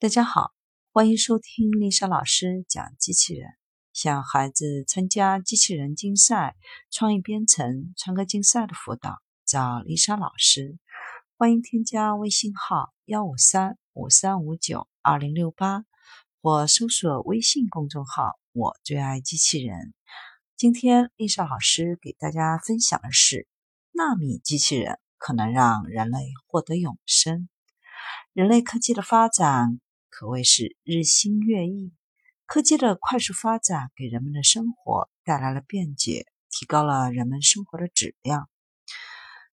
大家好，欢迎收听丽莎老师讲机器人。想孩子参加机器人竞赛、创意编程、创客竞赛的辅导，找丽莎老师。欢迎添加微信号幺五三五三五九二零六八，或搜索微信公众号“我最爱机器人”。今天丽莎老师给大家分享的是：纳米机器人可能让人类获得永生。人类科技的发展。可谓是日新月异，科技的快速发展给人们的生活带来了便捷，提高了人们生活的质量，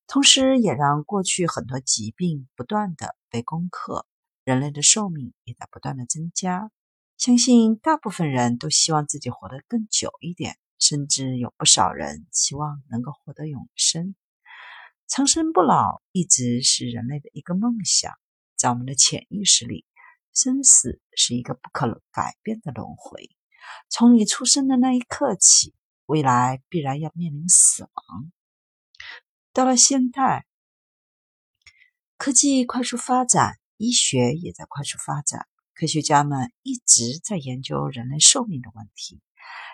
同时也让过去很多疾病不断的被攻克，人类的寿命也在不断的增加。相信大部分人都希望自己活得更久一点，甚至有不少人希望能够获得永生。长生不老一直是人类的一个梦想，在我们的潜意识里。生死是一个不可改变的轮回。从你出生的那一刻起，未来必然要面临死亡。到了现代，科技快速发展，医学也在快速发展。科学家们一直在研究人类寿命的问题。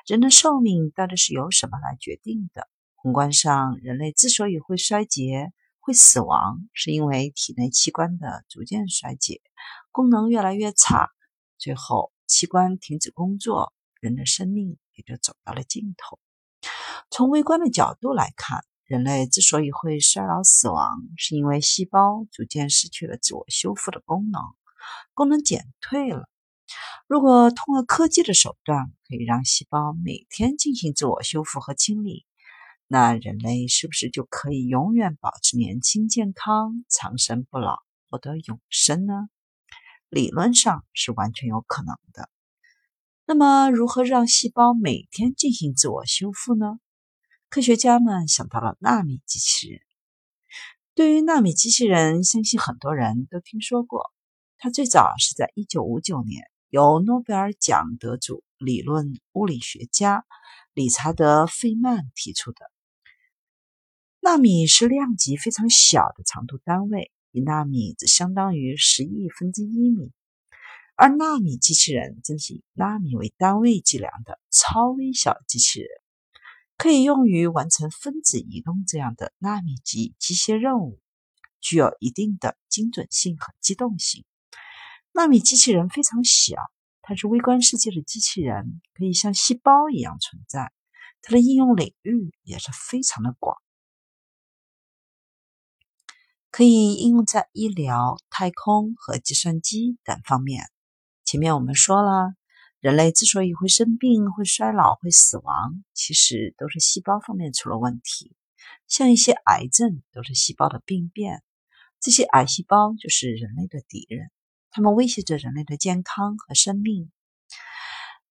人的寿命到底是由什么来决定的？宏观上，人类之所以会衰竭。会死亡，是因为体内器官的逐渐衰竭，功能越来越差，最后器官停止工作，人的生命也就走到了尽头。从微观的角度来看，人类之所以会衰老死亡，是因为细胞逐渐失去了自我修复的功能，功能减退了。如果通过科技的手段，可以让细胞每天进行自我修复和清理。那人类是不是就可以永远保持年轻健康、长生不老、获得永生呢？理论上是完全有可能的。那么，如何让细胞每天进行自我修复呢？科学家们想到了纳米机器人。对于纳米机器人，相信很多人都听说过。它最早是在1959年由诺贝尔奖得主、理论物理学家理查德·费曼提出的。纳米是量级非常小的长度单位，一纳米只相当于十亿分之一米，而纳米机器人正是以纳米为单位计量的超微小机器人，可以用于完成分子移动这样的纳米级机械任务，具有一定的精准性和机动性。纳米机器人非常小，它是微观世界的机器人，可以像细胞一样存在，它的应用领域也是非常的广。可以应用在医疗、太空和计算机等方面。前面我们说了，人类之所以会生病、会衰老、会死亡，其实都是细胞方面出了问题。像一些癌症都是细胞的病变，这些癌细胞就是人类的敌人，它们威胁着人类的健康和生命。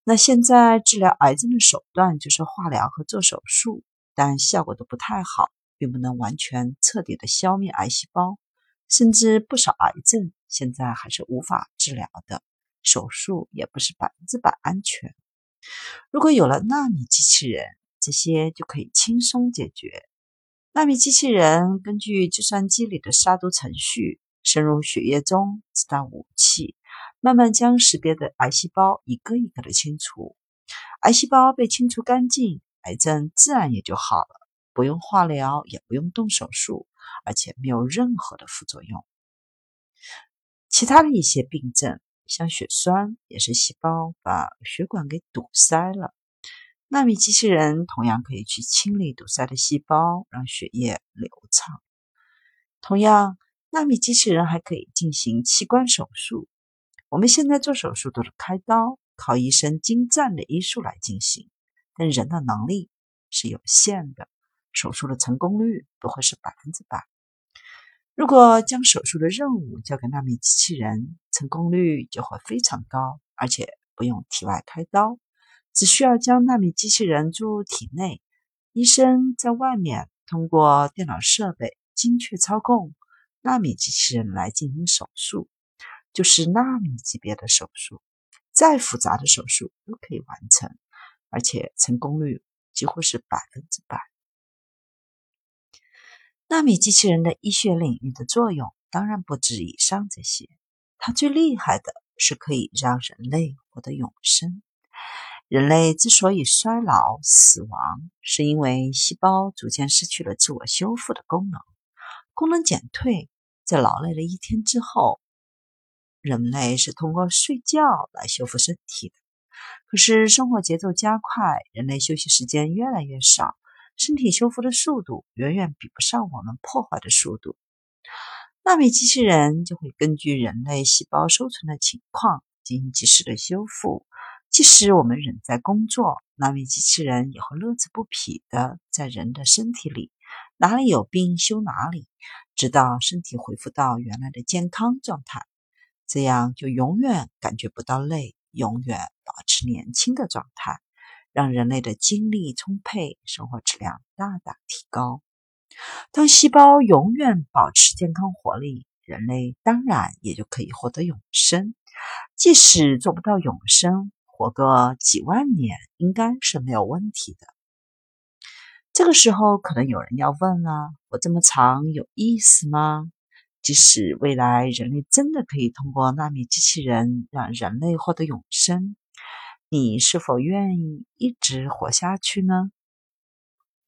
那现在治疗癌症的手段就是化疗和做手术，但效果都不太好。并不能完全彻底的消灭癌细胞，甚至不少癌症现在还是无法治疗的，手术也不是百分之百安全。如果有了纳米机器人，这些就可以轻松解决。纳米机器人根据计算机里的杀毒程序，深入血液中，直到武器，慢慢将识别的癌细胞一个一个的清除。癌细胞被清除干净，癌症自然也就好了。不用化疗，也不用动手术，而且没有任何的副作用。其他的一些病症，像血栓，也是细胞把血管给堵塞了。纳米机器人同样可以去清理堵塞的细胞，让血液流畅。同样，纳米机器人还可以进行器官手术。我们现在做手术都是开刀，靠医生精湛的医术来进行，但人的能力是有限的。手术的成功率不会是百分之百。如果将手术的任务交给纳米机器人，成功率就会非常高，而且不用体外开刀，只需要将纳米机器人注入体内，医生在外面通过电脑设备精确操控纳米机器人来进行手术，就是纳米级别的手术，再复杂的手术都可以完成，而且成功率几乎是百分之百。纳米机器人的医学领域的作用当然不止以上这些，它最厉害的是可以让人类获得永生。人类之所以衰老、死亡，是因为细胞逐渐失去了自我修复的功能，功能减退。在劳累了一天之后，人类是通过睡觉来修复身体的。可是生活节奏加快，人类休息时间越来越少，身体修复的速度远远比不上我们破坏的速度。纳米机器人就会根据人类细胞收存的情况进行及时的修复。即使我们仍在工作，纳米机器人也会乐此不疲的在人的身体里，哪里有病修哪里，直到身体恢复到原来的健康状态。这样就永远感觉不到累，永远保持年轻的状态，让人类的精力充沛，生活质量大大提高。当细胞永远保持健康活力，人类当然也就可以获得永生。即使做不到永生，活个几万年应该是没有问题的。这个时候，可能有人要问了：活这么长有意思吗？即使未来人类真的可以通过纳米机器人让人类获得永生，你是否愿意一直活下去呢？